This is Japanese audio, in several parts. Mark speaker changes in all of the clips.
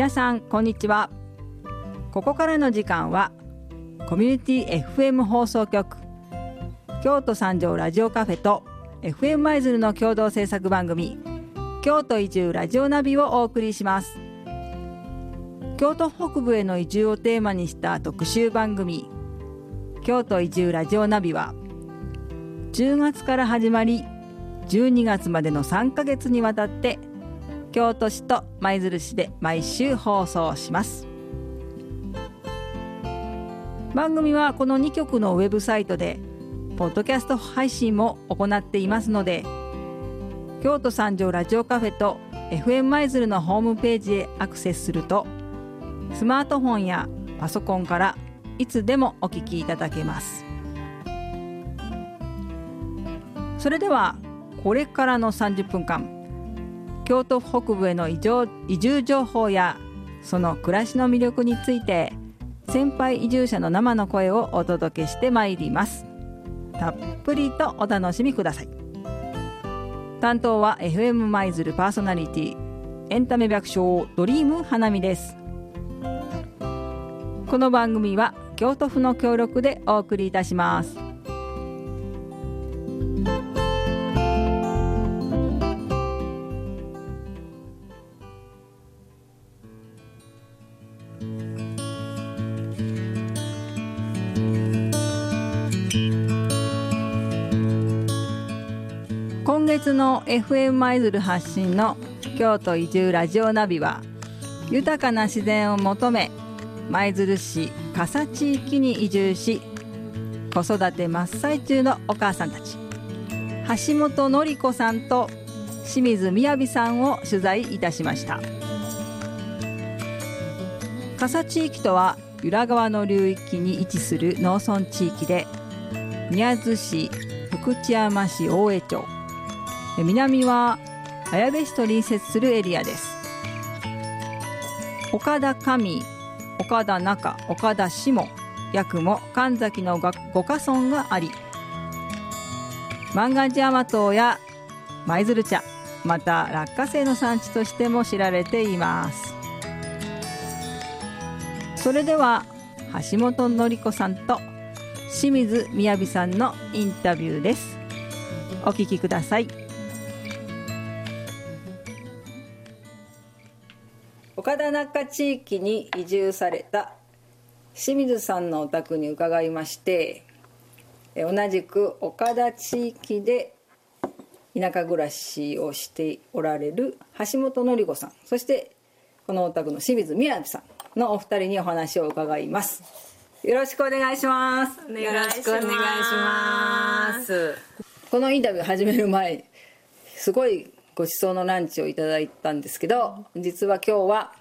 Speaker 1: 皆さんこんにちは。ここからの時間はコミュニティ FM 放送局京都三条ラジオカフェと FM 舞鶴の共同制作番組京都移住ラジオナビをお送りします。京都北部への移住をテーマにした特集番組京都移住ラジオナビは10月から始まり12月までの3ヶ月にわたって京都市と舞鶴市で毎週放送します。番組はこの2局のウェブサイトでポッドキャスト配信も行っていますので京都三条ラジオカフェと FM 舞鶴のホームページへアクセスするとスマートフォンやパソコンからいつでもお聞きいただけます。それではこれからの30分間京都北部への移住移住情報やその暮らしの魅力について先輩移住者の生の声をお届けしてまいります。たっぷりとお楽しみください。担当は FM 舞鶴パーソナリティエンタメ百姓ドリーム花見です。この番組は京都府の協力でお送りいたします。月の FM 舞鶴発信の京都移住ラジオナビは豊かな自然を求め舞鶴市笠地域に移住し子育て真っ最中のお母さんたち。橋本典子さんと清水みやびさんを取材いたしました。笠地域とは由良川の流域に位置する農村地域で宮津市福知山市大江町南は綾部市と隣接するエリアです。岡田上岡田中岡田下八雲神崎の五家村があり万願寺甘党や舞鶴茶また落花生の産地としても知られています。それでは橋本典子さんと清水みやびさんのインタビューです。お聞きください。岡田中地域に移住された清水さんのお宅に伺いまして同じく岡田地域で田舎暮らしをしておられる橋本典子さんそしてこのお宅の清水みやさんのお二人にお話を伺います。よろしくお願いします。
Speaker 2: よろしくお願いします。
Speaker 1: このインタビュー始める前すごいご馳走のランチをいただいたんですけど実は今日は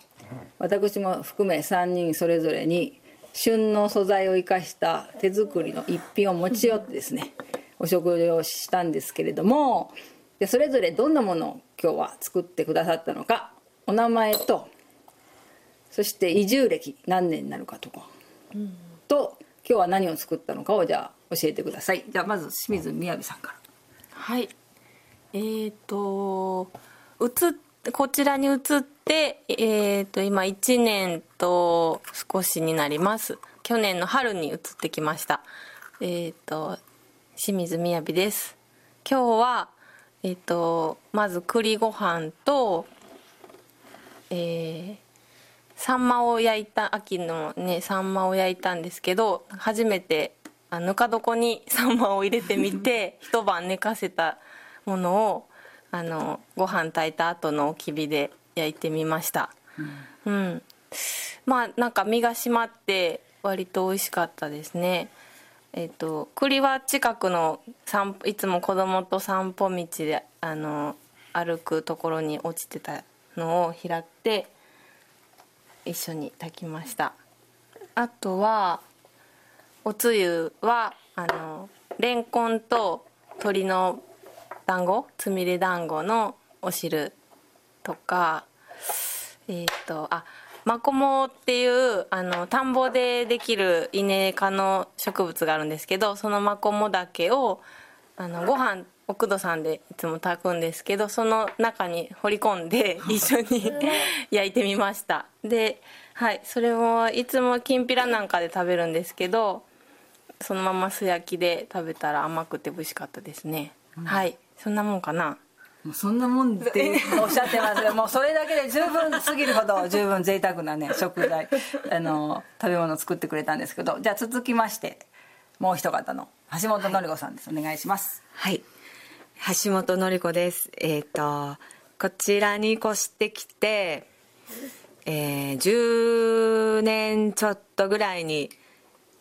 Speaker 1: 私も含め3人それぞれに旬の素材を生かした手作りの一品を持ち寄ってですねお食事をしたんですけれどもでそれぞれどんなものを今日は作ってくださったのかお名前とそして移住歴何年になるかとか、うん、と今日は何を作ったのかをじゃあ教えてください。じゃあまず清水みやびさんから。
Speaker 2: はい。えっ、ー、と映こちらに移ってえっ、ー、と今1年と少しになります。去年の春に移ってきました。えっ、ー、と清水みやびです。今日はえっ、とまず栗ご飯とえー、サンマを焼いた秋のねサンマを焼いたんですけど初めてあぬか床にサンマを入れてみて 一晩寝かせたものをあのご飯炊いた後のき火で焼いてみました、うん、うん、まあなんか身が締まって割と美味しかったですね。えっ、ー、と栗は近くの散いつも子供と散歩道であの歩くところに落ちてたのを拾って一緒に炊きました。あとはおつゆはあのレンコンと鶏の団子？つみれ団子のお汁とか。えっ、ー、とあマコモっていうあの田んぼでできるイネ科の植物があるんですけどそのマコモだけをあのご飯奥戸さんでいつも炊くんですけどその中に放り込んで 一緒に 焼いてみました。ではいそれもいつもきんぴらなんかで食べるんですけどそのまま素焼きで食べたら甘くて美味しかったですね、うん、はいそんなもんかな？
Speaker 1: もうそんなもんっておっしゃってますが もうそれだけで十分すぎるほど十分贅沢なね 食材あの食べ物を作ってくれたんですけど。じゃあ続きましてもう一方の橋本のり子さんです、はい、お願いします。
Speaker 3: はい。橋本のり子です。えっ、ー、とこちらに越してきてえー、10年ちょっとぐらいに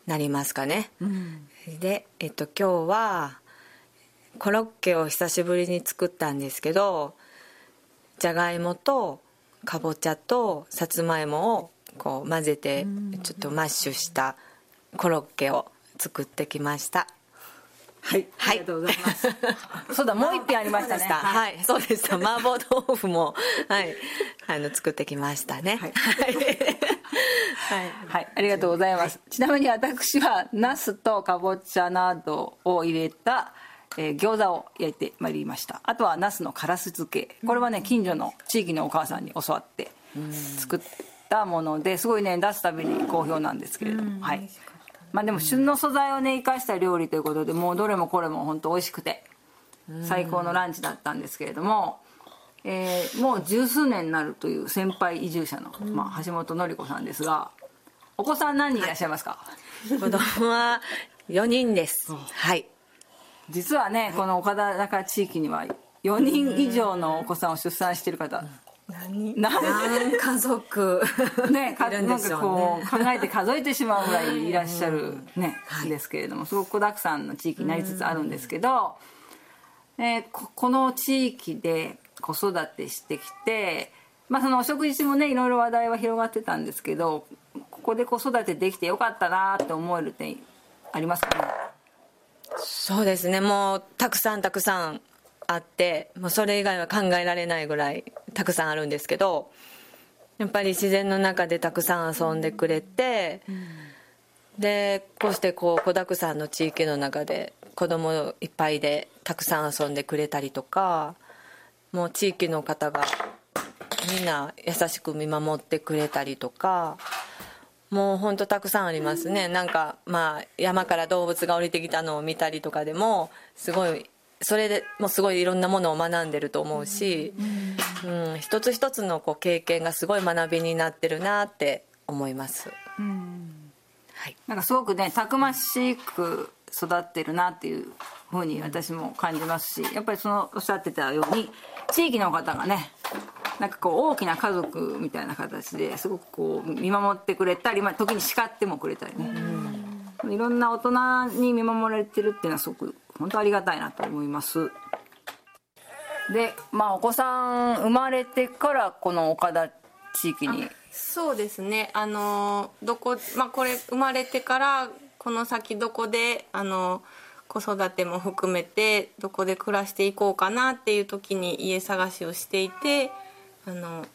Speaker 3: なりますかね、うん、でえっ、ー、と今日はコロッケを久しぶりに作ったんですけどじゃがいもとかぼちゃとさつまいもをこう混ぜてちょっとマッシュしたコロッケを作ってきました。
Speaker 1: はい、はい、ありがとうございます。そうだ、もう一品ありましたね。
Speaker 3: はい、そうでした。麻婆豆腐も、はい、あの作ってきましたね。はい、はい、
Speaker 1: はい、ありがとうございます。ちなみに私はナスとかぼちゃなどを入れたえー、餃子を焼いてまいりました。あとはナスのからす漬け。これはね近所の地域のお母さんに教わって作ったものですごいね出すたびに好評なんですけれども。はい。まあでも旬の素材をね生かした料理ということでもうどれもこれも本当美味しくて最高のランチだったんですけれども、えー、もう十数年になるという先輩移住者の、まあ、橋本典子さんですがお子さん何人いらっしゃいますか、
Speaker 3: はい、子供は4人です。はい
Speaker 1: 実はねこの岡田中地域には4人以上のお子さんを出産してる方。
Speaker 3: 何？何？家族？
Speaker 1: ねかなんかこう考えて数えてしまうぐらいいらっしゃるね、ですけれどもすごく子だくさんの地域になりつつあるんですけど、えー、ここの地域で子育てしてきてまあそのお食事もねいろいろ話題は広がってたんですけどここで子育てできてよかったなって思える点ありますかね？
Speaker 3: そうですね。もうたくさんたくさんあってもうそれ以外は考えられないぐらいたくさんあるんですけどやっぱり自然の中でたくさん遊んでくれて、うん、でこうしてこう子だくさんの地域の中で子供いっぱいでたくさん遊んでくれたりとかもう地域の方がみんな優しく見守ってくれたりとかもうほんとたくさんありますね。なんかまあ山から動物が降りてきたのを見たりとかでもすごいそれでもうすごいいろんなものを学んでると思うし、うん、一つ一つのこう経験がすごい学びになってるなって思います、
Speaker 1: はい、なんかすごくねたくましく育ってるなっていうふうに私も感じますしやっぱりそのおっしゃってたように地域の方がねなんかこう大きな家族みたいな形ですごくこう見守ってくれたり、まあ、時に叱ってもくれたりね、いろんな大人に見守られてるっていうのはすごく本当ありがたいなと思います。でまあお子さん生まれてからこの岡田地域に？
Speaker 2: そうですね。あのどこまあこれ生まれてからこの先どこであの子育ても含めてどこで暮らしていこうかなっていう時に家探しをしていてあの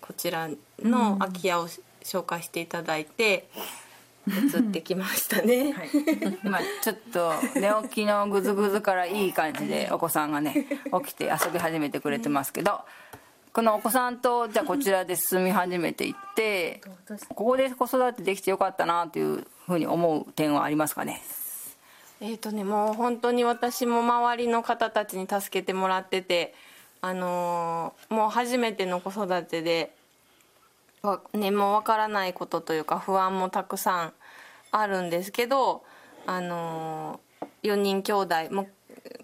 Speaker 2: こちらの空き家を紹介していただいて、移ってきましたね、はい、
Speaker 1: 今ちょっと寝起きのグズグズからいい感じでお子さんがね起きて遊び始めてくれてますけどこのお子さんとじゃあこちらで住み始めていってここで子育てできてよかったなというふうに思う点はありますかね？
Speaker 2: えっ、ー、とねもう本当に私も周りの方たちに助けてもらっててあのー、もう初めての子育てでね、もう分からないことというか不安もたくさんあるんですけど、あのー、4人兄弟も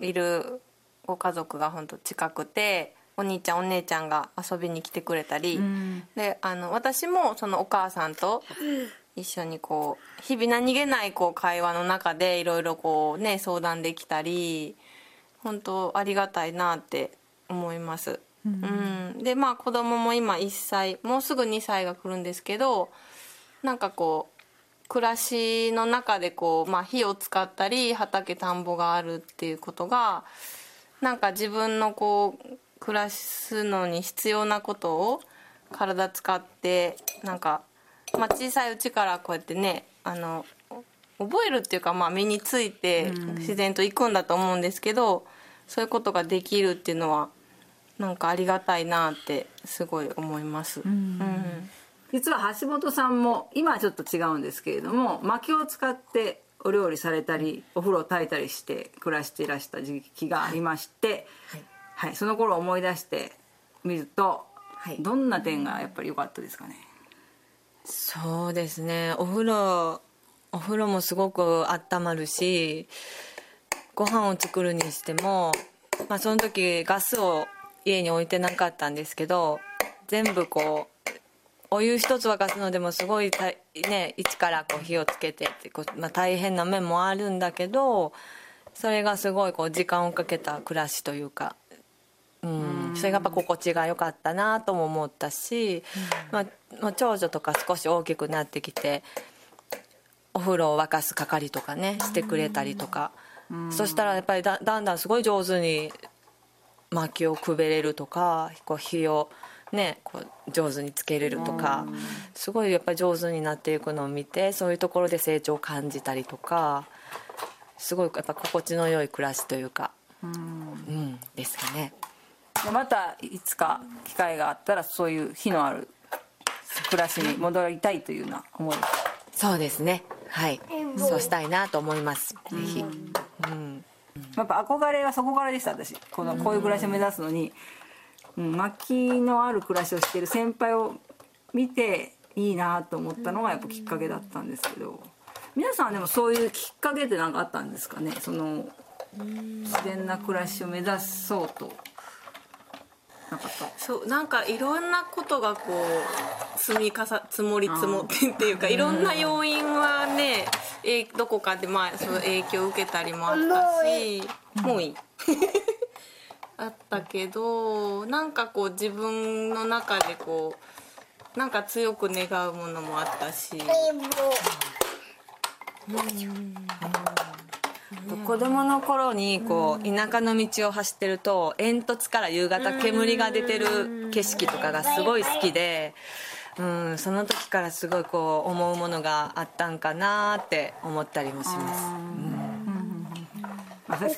Speaker 2: いるご家族が本当近くてお兄ちゃんお姉ちゃんが遊びに来てくれたり、うん、であの私もそのお母さんと一緒にこう日々何気ないこう会話の中でいろいろこうね相談できたり本当ありがたいなって思います。うん、でまあ子供も今1歳もうすぐ2歳が来るんですけどなんかこう暮らしの中でこう、まあ、火を使ったり畑田んぼがあるっていうことがなんか自分のこう暮らすのに必要なことを体使ってなんか、まあ、小さいうちからこうやってねあの覚えるっていうか、まあ、身について自然と行くんだと思うんですけどそういうことができるっていうのはなんかありがたいなってすごい思います、うん。
Speaker 1: 実は橋本さんも今はちょっと違うんですけれども薪を使ってお料理されたりお風呂を炊いたりして暮らしていらした時期がありまして、
Speaker 3: はい。
Speaker 1: はい。その頃を思い出してみると、
Speaker 3: はい。
Speaker 1: どんな点がやっぱり良かったですかね？
Speaker 3: そうですね。お風呂お風呂もすごく温まるしご飯を作るにしても、まあ、その時ガスを家に置いてなかったんですけど全部こうお湯一つ沸かすのでもすごいたね一からこう火をつけてってこう、まあ、大変な面もあるんだけどそれがすごいこう時間をかけた暮らしというかうん、それがやっぱ心地が良かったなとも思ったし、まあ、まあ長女とか少し大きくなってきてお風呂を沸かす係とかねしてくれたりとか、そしたらやっぱりだだんだんすごい上手に薪をくべれるとかこう火をねこう上手につけれるとかすごいやっぱり上手になっていくのを見てそういうところで成長を感じたりとかすごいやっぱ心地の良い暮らしというか、うん、ですかね。
Speaker 1: でまたいつか機会があったらそういう火のある暮らしに戻りたいというような思い
Speaker 3: そうですね。はい。そうしたいなと思います。ぜひうん。
Speaker 1: やっぱ憧れはそこからでした私。このこういう暮らしを目指すのに、うん、薪のある暮らしをしている先輩を見ていいなと思ったのがやっぱきっかけだったんですけど。皆さんはでもそういうきっかけって何かあったんですかね？その自然な暮らしを目指そうと。なかった？
Speaker 2: そうなんかいろんなことがこう積み重積もり積もってっていうかいろんな要因はねえどこかでまあその影響を受けたりもあったしもういい。あったけどなんかこう自分の中でこうなんか強く願うものもあったし。
Speaker 3: 子供の頃にこう田舎の道を走ってると煙突から夕方煙が出てる景色とかがすごい好きで、うん、その時からすごいこう思うものがあったんかなって思ったりもします。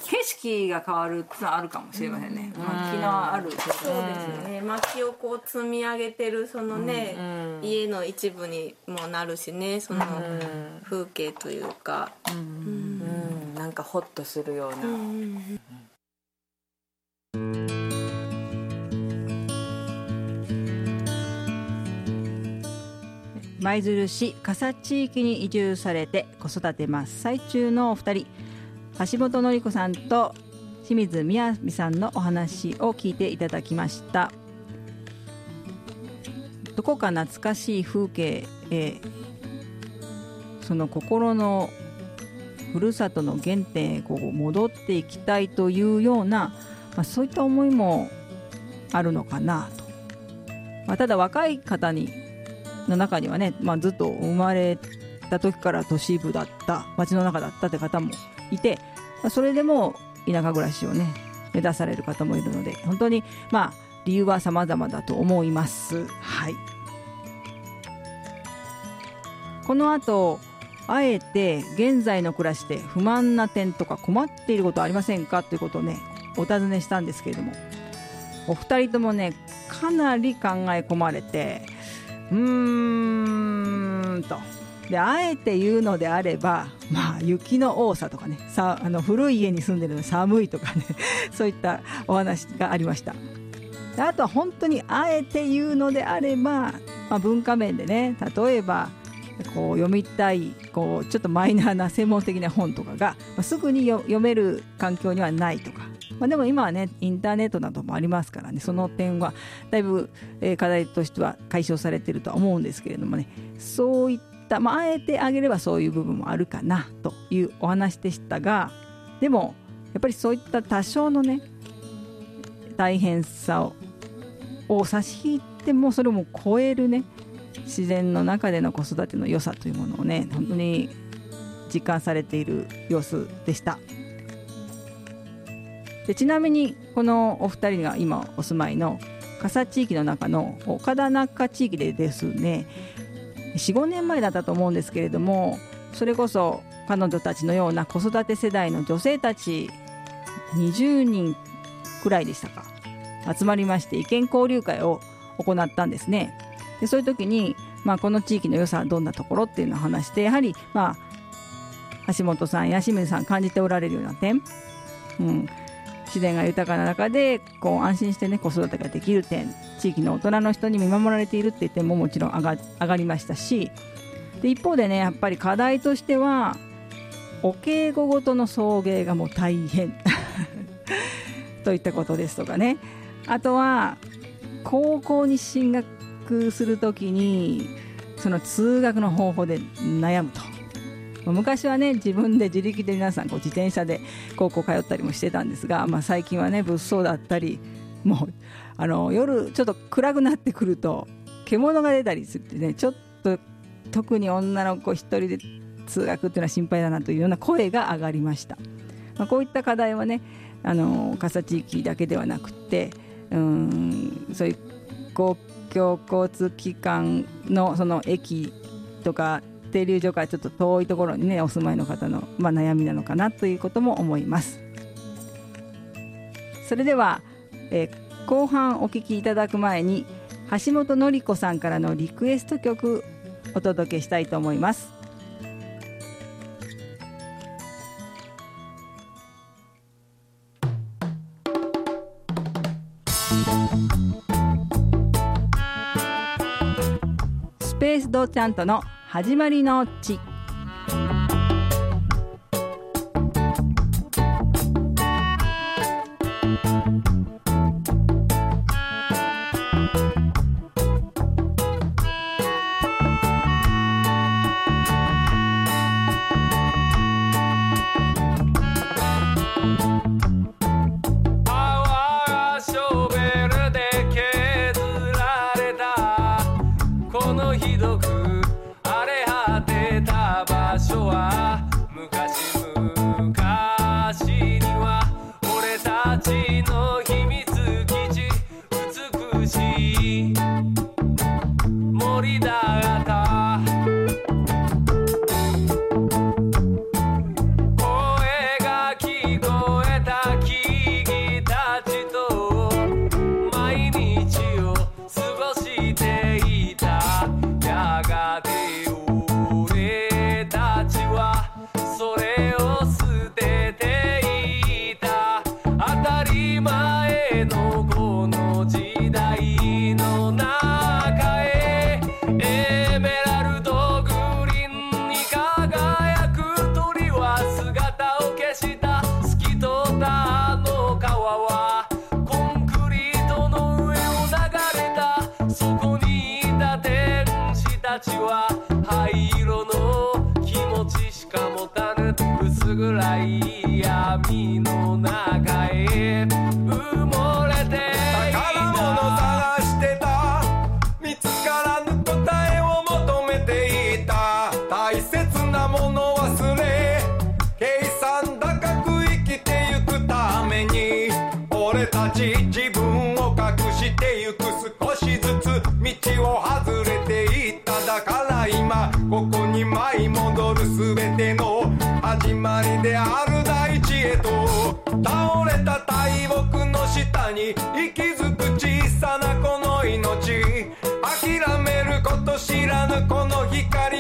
Speaker 1: 景色が変わるっていうのはあるかもしれませんね。薪のある
Speaker 2: そうですね。薪をこう積み上げてるそのね、家の一部にもなるしねその風景というか、
Speaker 3: うん。なんかホッとするような、
Speaker 1: 舞鶴市笠地域に移住されて子育て真っ最中のお二人橋本典子さんと清水みやみさんのお話を聞いていただきました。どこか懐かしい風景へその心のふるさとの原点へこう戻っていきたいというような、まあ、そういった思いもあるのかなと、まあ、ただ若い方にの中にはね、まあ、ずっと生まれた時から都市部だった街の中だったって方もいて、まあ、それでも田舎暮らしをね目指される方もいるので本当にまあ理由は様々だと思います。はい。この後あえて現在の暮らしで不満な点とか困っていることありませんかということをねお尋ねしたんですけれどもお二人ともねかなり考え込まれてうーんと。であえて言うのであれば、まあ、雪の多さとかねさあの古い家に住んでるの寒いとかね そういったお話がありました。であとは本当にあえて言うのであれば、まあ、文化面でね例えばこう読みたいこうちょっとマイナーな専門的な本とかが、まあ、すぐに読める環境にはないとか、まあ、でも今はねインターネットなどもありますからねその点はだいぶ、えー課題としては解消されてるとは思うんですけれどもねそういった、まあ、あえてあげればそういう部分もあるかなというお話でしたがでもやっぱりそういった多少のね大変さをを差し引いてもそれも超えるね自然の中での子育ての良さというものをね本当に実感されている様子でした。でちなみにこのお二人が今お住まいの笠地域の中の岡田中地域でですね45年前だったと思うんですけれどもそれこそ彼女たちのような子育て世代の女性たち20人くらいでしたか集まりまして意見交流会を行ったんですね。でそういう時に、まあ、この地域の良さはどんなところっていうのを話してやはり、まあ、橋本さんや清水さん感じておられるような点、うん、自然が豊かな中でこう安心してね子育てができる点地域の大人の人に見守られているっていう点ももちろん上が上がりましたしで一方でねやっぱり課題としてはお稽古ごとの送迎がもう大変 といったことですとかね。あとは高校に進学するときにその通学の方法で悩むと。昔はね自分で自力で皆さんこう自転車で高校通ったりもしてたんですが、まあ、最近はね物騒だったりもうあの夜ちょっと暗くなってくると獣が出たりするってねちょっと特に女の子1人で通学っていうのは心配だなというような声が上がりました、まあ、こういった課題はねあの笠地域だけではなくてうんそういう公共交通機関のその駅とか停留所からちょっと遠いところにねお住まいの方の、まあ、悩みなのかなということも思います。それでは、えー、後半お聴きいただく前に橋本典子さんからのリクエスト曲お届けしたいと思います。スペースドーちゃんとの始まりの地。
Speaker 4: cada
Speaker 5: ここに舞い戻るすべて
Speaker 6: の
Speaker 5: 始まりである大地へと倒れた大木の下に息づく小さなこの命。諦めること知らぬこの光。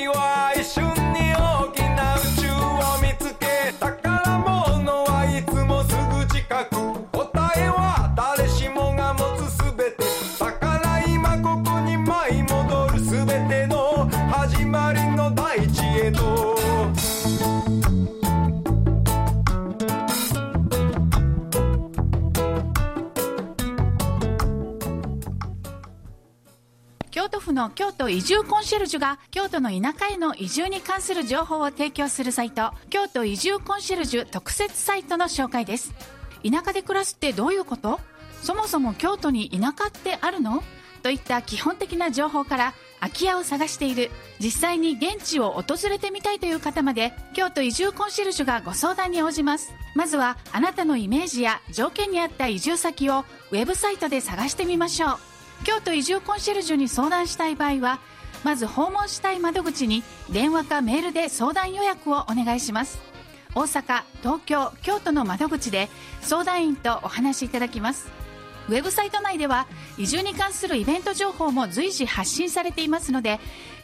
Speaker 6: 京都移住コンシェルジュが京都の田舎への移住に関する情報を提供するサイト京都移住コンシェルジュ特設サイトの紹介です。田舎で暮らすってどういうこと？そもそも京都に田舎ってあるの？といった基本的な情報から空き家を探している。実際に現地を訪れてみたいという方まで京都移住コンシェルジュがご相談に応じます。まずはあなたのイメージや条件に合った移住先をウェブサイトで探してみましょう。京都移住コンシェルジュに相談したい場合はまず訪問したい窓口に電話かメールで相談予約をお願いします。大阪東京京都の窓口で相談員とお話しいただきます。ウェブサイト内では移住に関するイベント情報も随時発信されていますので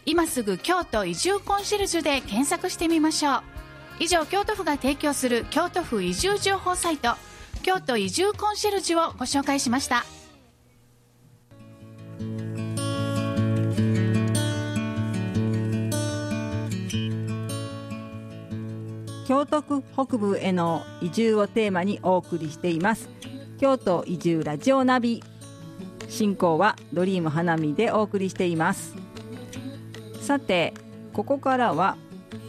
Speaker 6: 今すぐ京都移住コンシェルジュで検索してみましょう。以上京都府が提供する京都府移住情報サイト京都移住コンシェルジュをご紹介しました。
Speaker 1: 京都府北部への移住をテーマにお送りしています。京都移住ラジオナビ。進行はドリーム花見でお送りしています。さてここからは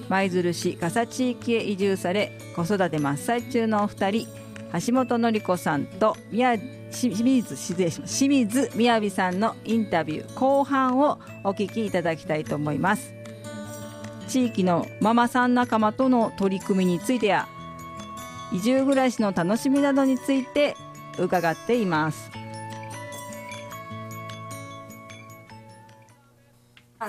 Speaker 1: 舞鶴市笠地域へ移住され子育て真っ最中のお二人橋本典子さんと宮清水します清水みやびさんのインタビュー後半をお聞きいただきたいと思います。地域のママさん仲間との取り組みについてや移住暮らしの楽しみなどについて伺っています。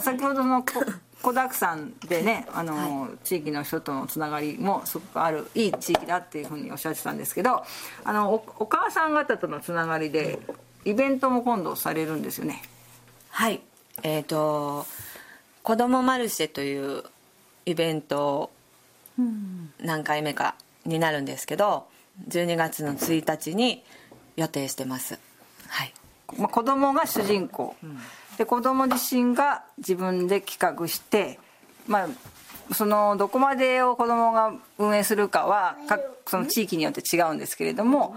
Speaker 1: 先ほどのこ子だくさんでねあの、地域の人とのつながりもすごくあるいい地域だっていうふうにおっしゃってたんですけどあのおお母さん方とのつながりでイベントも今度されるんですよね。
Speaker 3: はい。えっ、と子どもマルシェというイベント何回目かになるんですけど12月の1日に予定してます。はい。
Speaker 1: まあ、子供が主人公、で子供自身が自分で企画して、まあ、そのどこまでを子供が運営するかは各その地域によって違うんですけれども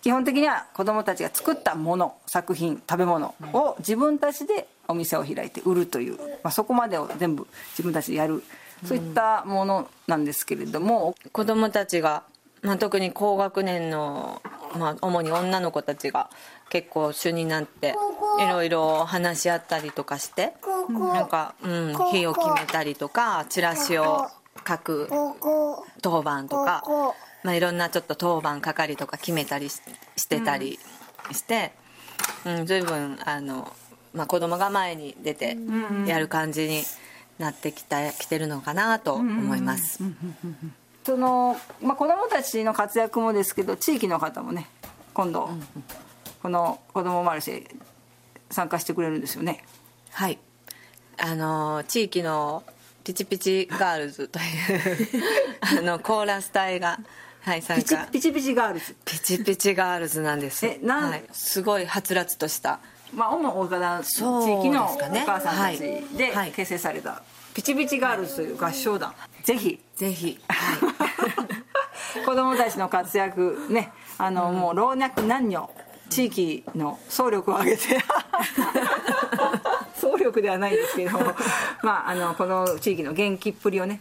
Speaker 1: 基本的には子供たちが作ったもの作品食べ物を自分たちでお店を開いて売るという、まあ、そこまでを全部自分たちでやるそういったものなんですけれども。
Speaker 3: 子どもたちが、まあ、特に高学年の、まあ、主に女の子たちが結構主になっていろいろ話し合ったりとかしてなんか、うん、日を決めたりとかチラシを書く当番とか、まあ、いろんなちょっと当番係とか決めたりしてたりして、うん、随分あの、まあ、子供が前に出てやる感じになってきたきてるのかなと思います。
Speaker 1: その、まあ、子供たちの活躍もですけど地域の方もね今度、この子どもマルシェ参加してくれるんですよね。
Speaker 3: はい。あの地域のピチピチガールズという あのコーラス隊が、はい、参加。
Speaker 1: ピチピチガールズ。
Speaker 3: ピチピチガールズなんです。
Speaker 1: えなん
Speaker 3: はい、すごいはつらつとした
Speaker 1: まあ主に岡田地域のお母さんたちで
Speaker 3: はい。
Speaker 1: 結成されたピチピチガールズという合唱団。ぜひ。
Speaker 3: ぜひ、はい。
Speaker 1: 子供たちの活躍ねあの、もう老若男女地域の総力を挙げて。総力ではないんですけどもまああのこの地域の元気っぷりをね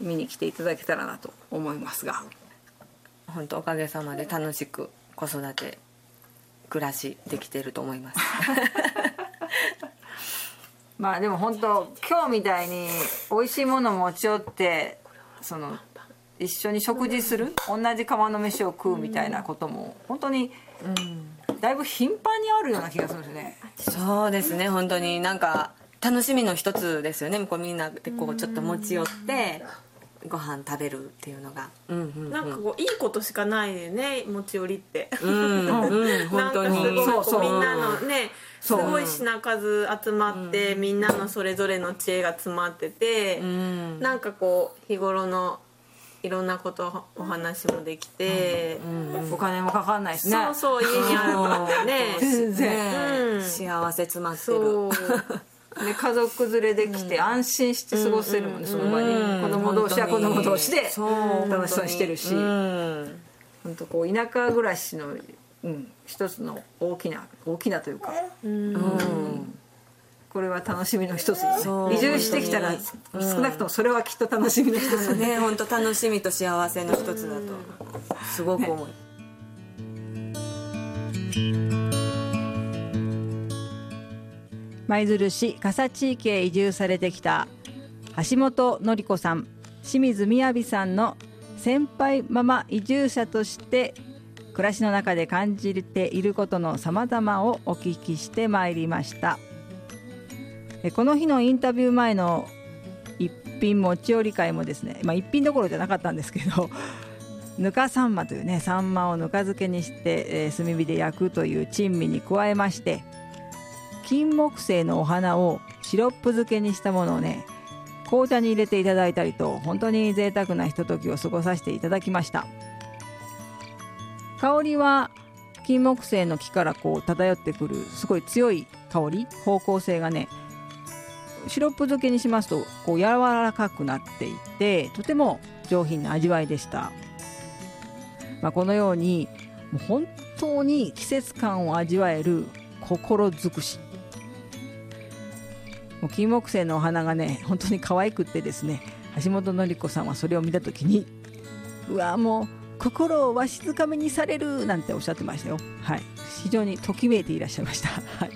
Speaker 1: 見に来ていただけたらなと思いますが。
Speaker 3: 本当おかげさまで楽しく子育て暮らしできてると思います。
Speaker 1: まあでも本当今日みたいに美味しいもの持ち寄ってその一緒に食事する？同じ釜の飯を食うみたいなことも本当にだいぶ頻繁にあるような気がするんですね。
Speaker 3: そうですね本当に。なんか楽しみの一つですよね。こうみんなでこうちょっと持ち寄ってご飯食べるっていうのが。うんうんうん。
Speaker 7: なんかこういいことしかないよね持ち寄りって。
Speaker 3: うんうん本当に
Speaker 7: なんかすごいみんなのねす
Speaker 1: そう。
Speaker 7: ごい品数集まって、みんなのそれぞれの知恵が詰まってて、
Speaker 3: うん。
Speaker 7: なんかこう日頃のいろんなことお話もできて、
Speaker 1: お金もかかんないですね。
Speaker 7: そうそう家にあるからね。
Speaker 1: 全然。
Speaker 3: ね
Speaker 7: うん。
Speaker 3: 幸せ詰まってる
Speaker 7: そう
Speaker 1: で家族連れで来て安心して過ごせるもんね、その場に、
Speaker 3: うん。
Speaker 1: 子供同士は子供同士で楽しそうにしてるし。
Speaker 3: うん。
Speaker 1: 本当こう田舎暮らしの、うん、一つの大きな大きなというか、
Speaker 3: うん。
Speaker 1: これは楽しみの一つだ
Speaker 3: そう。
Speaker 1: ね移住してきたら
Speaker 3: 本
Speaker 1: 少なくともそれはきっと楽しみの一つ、
Speaker 3: ね。本当楽しみと幸せの一つだと。すごく思い
Speaker 1: 舞鶴市笠地域へ移住されてきた橋本典子さん清水みやびさんの先輩ママ移住者として暮らしの中で感じていることのさまざまをお聞きしてまいりました。この日のインタビュー前の一品持ち寄り会もですね、まあ、一品どころじゃなかったんですけど ぬかさんまというねサンマをぬか漬けにして、えー、炭火で焼くという珍味に加えまして金木犀のお花をシロップ漬けにしたものをね紅茶に入れていただいたりと本当に贅沢なひとときを過ごさせていただきました。香りは金木犀の木からこう漂ってくるすごい強い香り方向性がねシロップ漬けにしますとこう柔らかくなっていてとても上品な味わいでした、まあ、このようにもう本当に季節感を味わえる心尽くし。もう金木犀のお花がね本当に可愛くってですね橋本典子さんはそれを見た時にうわもう心をわしづかみにされるなんておっしゃってましたよ。はい。非常にときめいていらっしゃいました。はい。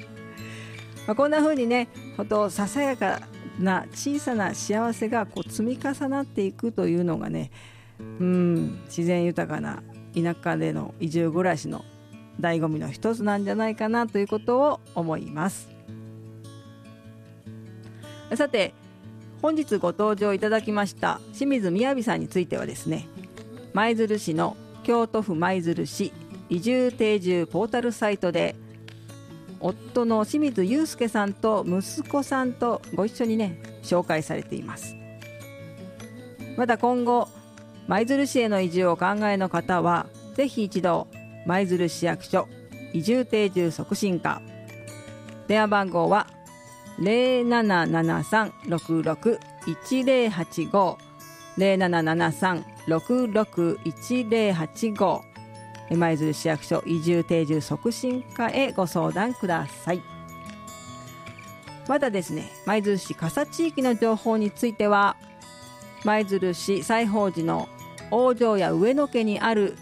Speaker 1: まあ、こんな風にね本当ささやかな小さな幸せがこう積み重なっていくというのがねうん自然豊かな田舎での移住暮らしの醍醐味の一つなんじゃないかなということを思います。さて本日ご登場いただきました清水雅さんについてはですね舞鶴市の京都府舞鶴市移住定住ポータルサイトで夫の清水祐介さんと息子さんとご一緒にね紹介されています。また今後舞鶴市への移住をお考えの方はぜひ一度舞鶴市役所移住定住促進課。電話番号は0773661085 0773661085舞鶴市役所移住定住促進課へご相談ください。またですね舞鶴市笠地域の情報については舞鶴市西宝寺の大城や上野家にある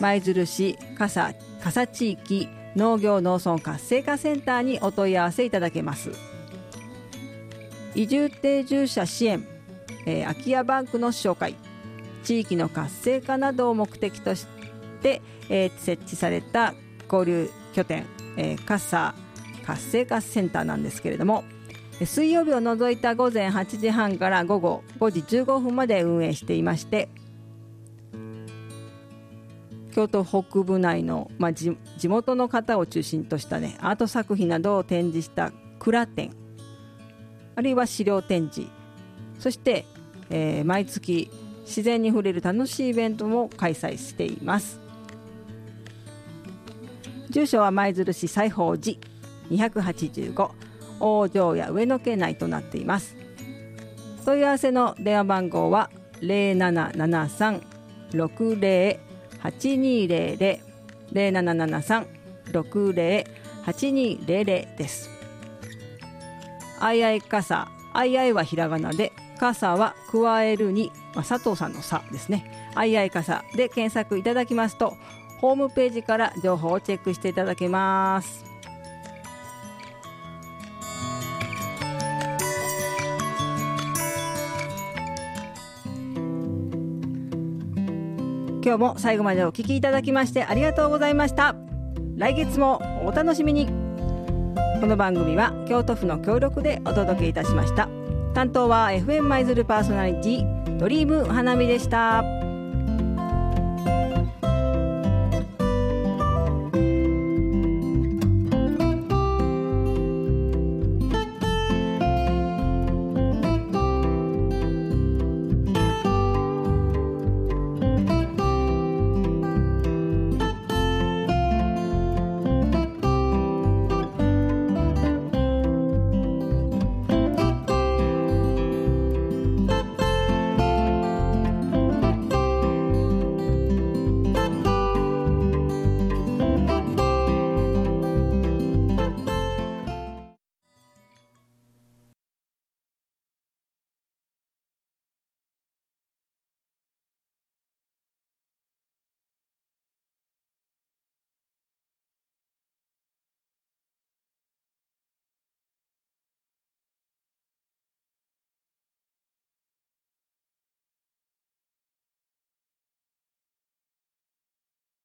Speaker 1: 舞鶴市笠笠地域農業農村活性化センターにお問い合わせいただけます。移住定住者支援、えー、空き家バンクの紹介地域の活性化などを目的として、えー、設置された交流拠点、えー、傘活性化センターなんですけれども水曜日を除いた午前8時半から午後5時15分まで運営していまして京都北部内の、まあ、地元の方を中心としたねアート作品などを展示した蔵展あるいは資料展示。そして、えー、毎月自然に触れる楽しいイベントも開催しています。住所は舞鶴市西宝寺285大城や上野家内となっています。問い合わせの電話番号は0773-60-8200 0773-60-8200です。あいあい傘あいあいはひらがなで傘は加えるに、まあ、佐藤さんのさですね。あいあい傘で検索いただきますとホームページから情報をチェックしていただけます。今日も最後までお聞きいただきましてありがとうございました。来月もお楽しみに。この番組は京都府の協力でお届けいたしました担当は FM 舞鶴パーソナリティドリーム花見でした。